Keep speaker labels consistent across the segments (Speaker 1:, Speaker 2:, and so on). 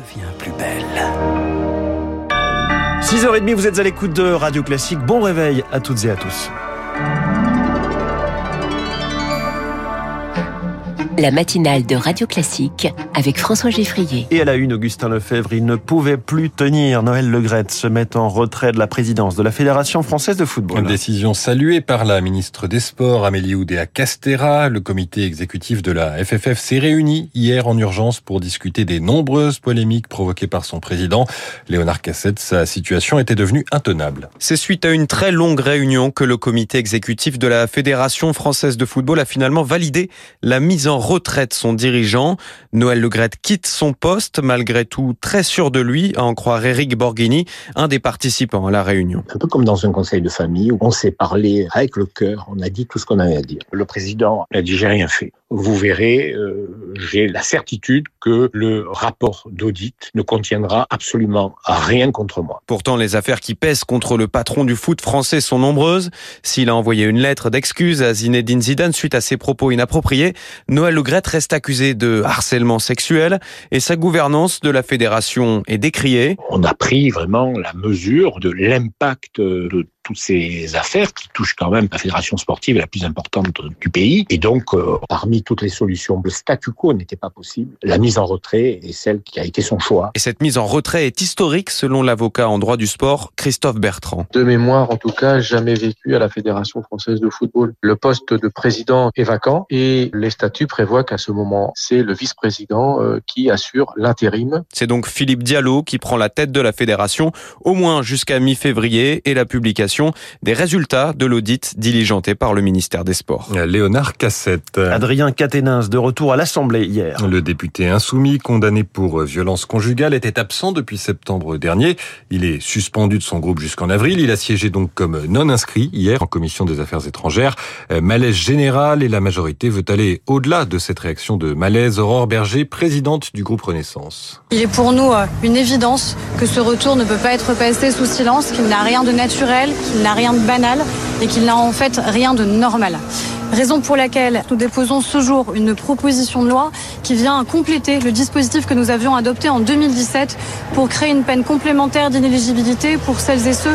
Speaker 1: devient plus belle. 6h30, vous êtes à l'écoute de Radio Classique. Bon réveil à toutes et à tous.
Speaker 2: La matinale de Radio Classique avec François Geffrier.
Speaker 1: Et à la une, Augustin Lefebvre, il ne pouvait plus tenir. Noël Legrette se met en retrait de la présidence de la Fédération française de football.
Speaker 3: Une décision saluée par la ministre des Sports, Amélie Oudéa-Castera. Le comité exécutif de la FFF s'est réuni hier en urgence pour discuter des nombreuses polémiques provoquées par son président. Léonard Cassette, sa situation était devenue intenable.
Speaker 4: C'est suite à une très longue réunion que le comité exécutif de la Fédération française de football a finalement validé la mise en retraite son dirigeant. Noël Legrette quitte son poste, malgré tout très sûr de lui, à en croire Eric Borghini, un des participants à la réunion.
Speaker 5: Un peu comme dans un conseil de famille où on s'est parlé avec le cœur, on a dit tout ce qu'on avait à dire. Le président a dit j'ai rien fait vous verrez, euh, j'ai la certitude que le rapport d'audit ne contiendra absolument rien contre moi.
Speaker 4: Pourtant, les affaires qui pèsent contre le patron du foot français sont nombreuses. S'il a envoyé une lettre d'excuse à Zinedine Zidane suite à ses propos inappropriés, Noël Le reste accusé de harcèlement sexuel et sa gouvernance de la fédération est décriée.
Speaker 5: On a pris vraiment la mesure de l'impact de toutes ces affaires qui touchent quand même la fédération sportive la plus importante du pays. Et donc, euh, parmi toutes les solutions, le statu quo n'était pas possible. La mise en retrait est celle qui a été son choix.
Speaker 4: Et cette mise en retrait est historique selon l'avocat en droit du sport, Christophe Bertrand.
Speaker 6: De mémoire, en tout cas, jamais vécu à la Fédération française de football. Le poste de président est vacant et les statuts prévoient qu'à ce moment, c'est le vice-président euh, qui assure l'intérim.
Speaker 4: C'est donc Philippe Diallo qui prend la tête de la fédération, au moins jusqu'à mi-février et la publication des résultats de l'audit diligenté par le ministère des Sports.
Speaker 3: Léonard Cassette.
Speaker 1: Adrien Caténins, de retour à l'Assemblée hier.
Speaker 3: Le député insoumis, condamné pour violence conjugale, était absent depuis septembre dernier. Il est suspendu de son groupe jusqu'en avril. Il a siégé donc comme non inscrit hier en commission des affaires étrangères. Euh, malaise général et la majorité veut aller au-delà de cette réaction de malaise. Aurore Berger, présidente du groupe Renaissance.
Speaker 7: Il est pour nous euh, une évidence que ce retour ne peut pas être passé sous silence, qu'il n'a rien de naturel, qu'il n'a rien de banal et qu'il n'a en fait rien de normal. Raison pour laquelle nous déposons ce jour une proposition de loi qui vient compléter le dispositif que nous avions adopté en 2017 pour créer une peine complémentaire d'inéligibilité pour celles et ceux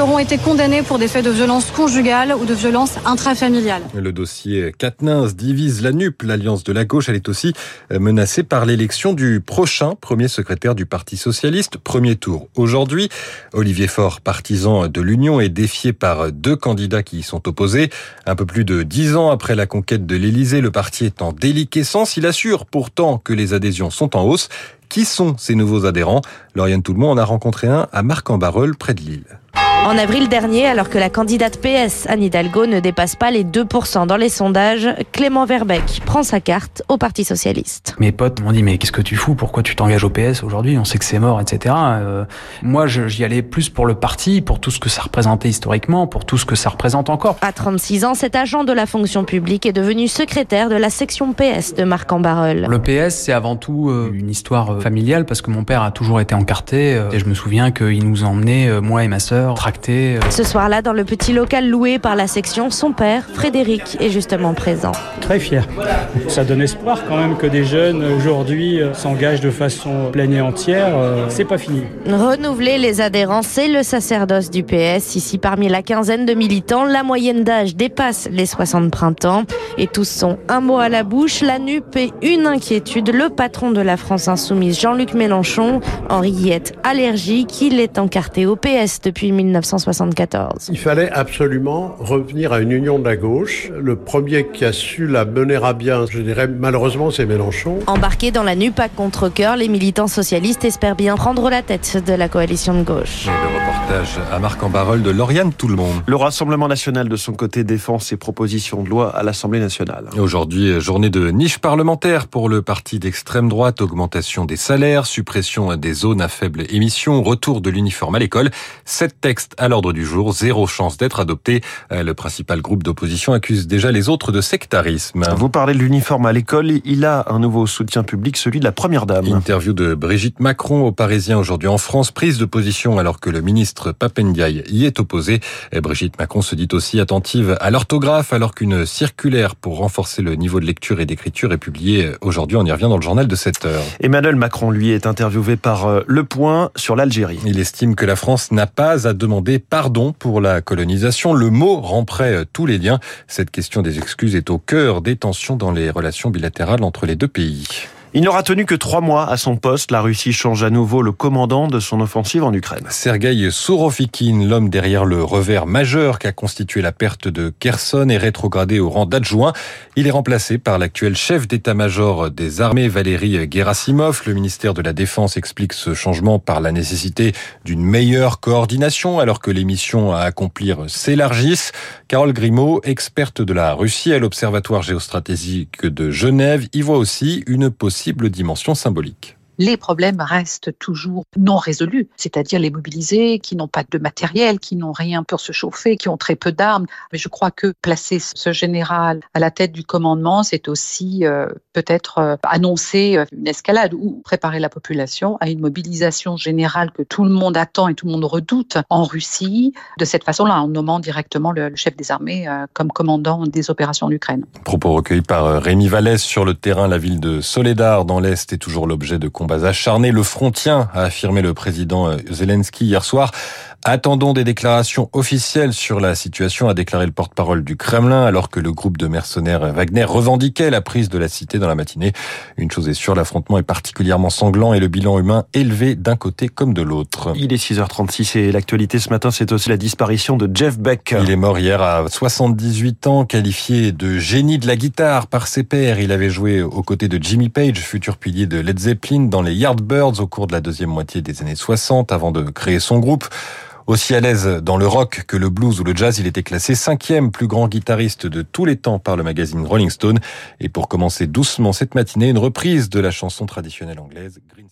Speaker 7: auront été condamnés pour des faits de violence conjugale ou de violence intrafamiliale.
Speaker 3: Le dossier Katnins divise la NUP, l'alliance de la gauche. Elle est aussi menacée par l'élection du prochain premier secrétaire du Parti socialiste. Premier tour aujourd'hui. Olivier Faure, partisan de l'Union, est défié par deux candidats qui y sont opposés. Un peu plus de dix ans après la conquête de l'Élysée, le parti est en déliquescence. Il assure pourtant que les adhésions sont en hausse. Qui sont ces nouveaux adhérents? Lauriane Toulmont en a rencontré un à Marc-en-Barœul, près de Lille.
Speaker 8: En avril dernier, alors que la candidate PS Anne Hidalgo ne dépasse pas les 2% dans les sondages, Clément Verbeck prend sa carte au Parti Socialiste.
Speaker 9: Mes potes m'ont dit mais qu'est-ce que tu fous? Pourquoi tu t'engages au PS aujourd'hui? On sait que c'est mort, etc. Euh, moi, j'y allais plus pour le parti, pour tout ce que ça représentait historiquement, pour tout ce que ça représente encore.
Speaker 8: À 36 ans, cet agent de la fonction publique est devenu secrétaire de la section PS de Marc en Barreul.
Speaker 9: Le PS, c'est avant tout euh, une histoire euh, familiale parce que mon père a toujours été encarté et je me souviens qu'il nous emmenait, moi et ma sœur,
Speaker 8: euh. Ce soir-là, dans le petit local loué par la section, son père, Frédéric, est justement présent.
Speaker 10: Très fier. Ça donne espoir quand même que des jeunes aujourd'hui euh, s'engagent de façon pleine et entière. Euh, c'est pas fini.
Speaker 8: Renouveler les adhérents, c'est le sacerdoce du PS. Ici, parmi la quinzaine de militants, la moyenne d'âge dépasse les 60 printemps. Et tous sont un mot à la bouche, la nupe et une inquiétude. Le patron de la France Insoumise, Jean-Luc Mélenchon, Henriette allergique, il est encarté au PS depuis 1900.
Speaker 11: Il fallait absolument revenir à une union de la gauche. Le premier qui a su la mener à bien, je dirais malheureusement, c'est Mélenchon.
Speaker 8: Embarqués dans la NUPAC contre cœur, les militants socialistes espèrent bien prendre la tête de la coalition de gauche.
Speaker 3: le reportage à Marc en Barol de Lauriane Tout le monde.
Speaker 1: Le Rassemblement national de son côté défend ses propositions de loi à l'Assemblée nationale.
Speaker 3: Aujourd'hui, journée de niche parlementaire pour le parti d'extrême droite, augmentation des salaires, suppression des zones à faible émission, retour de l'uniforme à l'école. Sept textes reste à l'ordre du jour. Zéro chance d'être adopté. Le principal groupe d'opposition accuse déjà les autres de sectarisme.
Speaker 1: Vous parlez de l'uniforme à l'école. Il a un nouveau soutien public, celui de la première dame.
Speaker 3: Interview de Brigitte Macron aux Parisiens aujourd'hui en France. Prise de position alors que le ministre Papendiaï y est opposé. Brigitte Macron se dit aussi attentive à l'orthographe alors qu'une circulaire pour renforcer le niveau de lecture et d'écriture est publiée aujourd'hui. On y revient dans le journal de 7 heures.
Speaker 1: Emmanuel Macron, lui, est interviewé par euh, Le Point sur l'Algérie.
Speaker 3: Il estime que la France n'a pas à demander pardon pour la colonisation. Le mot rend prêt euh, tous les liens. Cette question des excuses est au cœur des tensions dans les relations bilatérales entre les deux pays.
Speaker 1: Il n'aura tenu que trois mois à son poste. La Russie change à nouveau le commandant de son offensive en Ukraine.
Speaker 3: Sergei Sourovikine, l'homme derrière le revers majeur qu'a constitué la perte de Kherson, est rétrogradé au rang d'adjoint. Il est remplacé par l'actuel chef d'état-major des armées, Valérie Gerasimov. Le ministère de la Défense explique ce changement par la nécessité d'une meilleure coordination alors que les missions à accomplir s'élargissent. Carole Grimaud, experte de la Russie à l'Observatoire géostratégique de Genève, y voit aussi une possibilité dimension symbolique
Speaker 12: les problèmes restent toujours non résolus, c'est-à-dire les mobilisés qui n'ont pas de matériel, qui n'ont rien pour se chauffer, qui ont très peu d'armes. Mais je crois que placer ce général à la tête du commandement, c'est aussi euh, peut-être euh, annoncer euh, une escalade ou préparer la population à une mobilisation générale que tout le monde attend et tout le monde redoute en Russie, de cette façon-là, en nommant directement le, chef des armées comme commandant des opérations en Ukraine.
Speaker 3: Propos recueillis par Rémi Vallès sur le terrain, la ville de Soledar dans l'Est est toujours l'objet de acharnés. Le front tient, a affirmé le président Zelensky hier soir. Attendons des déclarations officielles sur la situation, a déclaré le porte-parole du Kremlin, alors que le groupe de mercenaires Wagner revendiquait la prise de la cité dans la matinée. Une chose est sûre, l'affrontement est particulièrement sanglant et le bilan humain élevé d'un côté comme de l'autre.
Speaker 1: Il est 6h36 et l'actualité ce matin, c'est aussi la disparition de Jeff Beck.
Speaker 3: Il est mort hier à 78 ans, qualifié de génie de la guitare par ses pairs. Il avait joué aux côtés de Jimmy Page, futur pilier de Led Zeppelin, dans les Yardbirds au cours de la deuxième moitié des années 60, avant de créer son groupe. Aussi à l'aise dans le rock que le blues ou le jazz, il était classé cinquième plus grand guitariste de tous les temps par le magazine Rolling Stone. Et pour commencer doucement cette matinée, une reprise de la chanson traditionnelle anglaise Green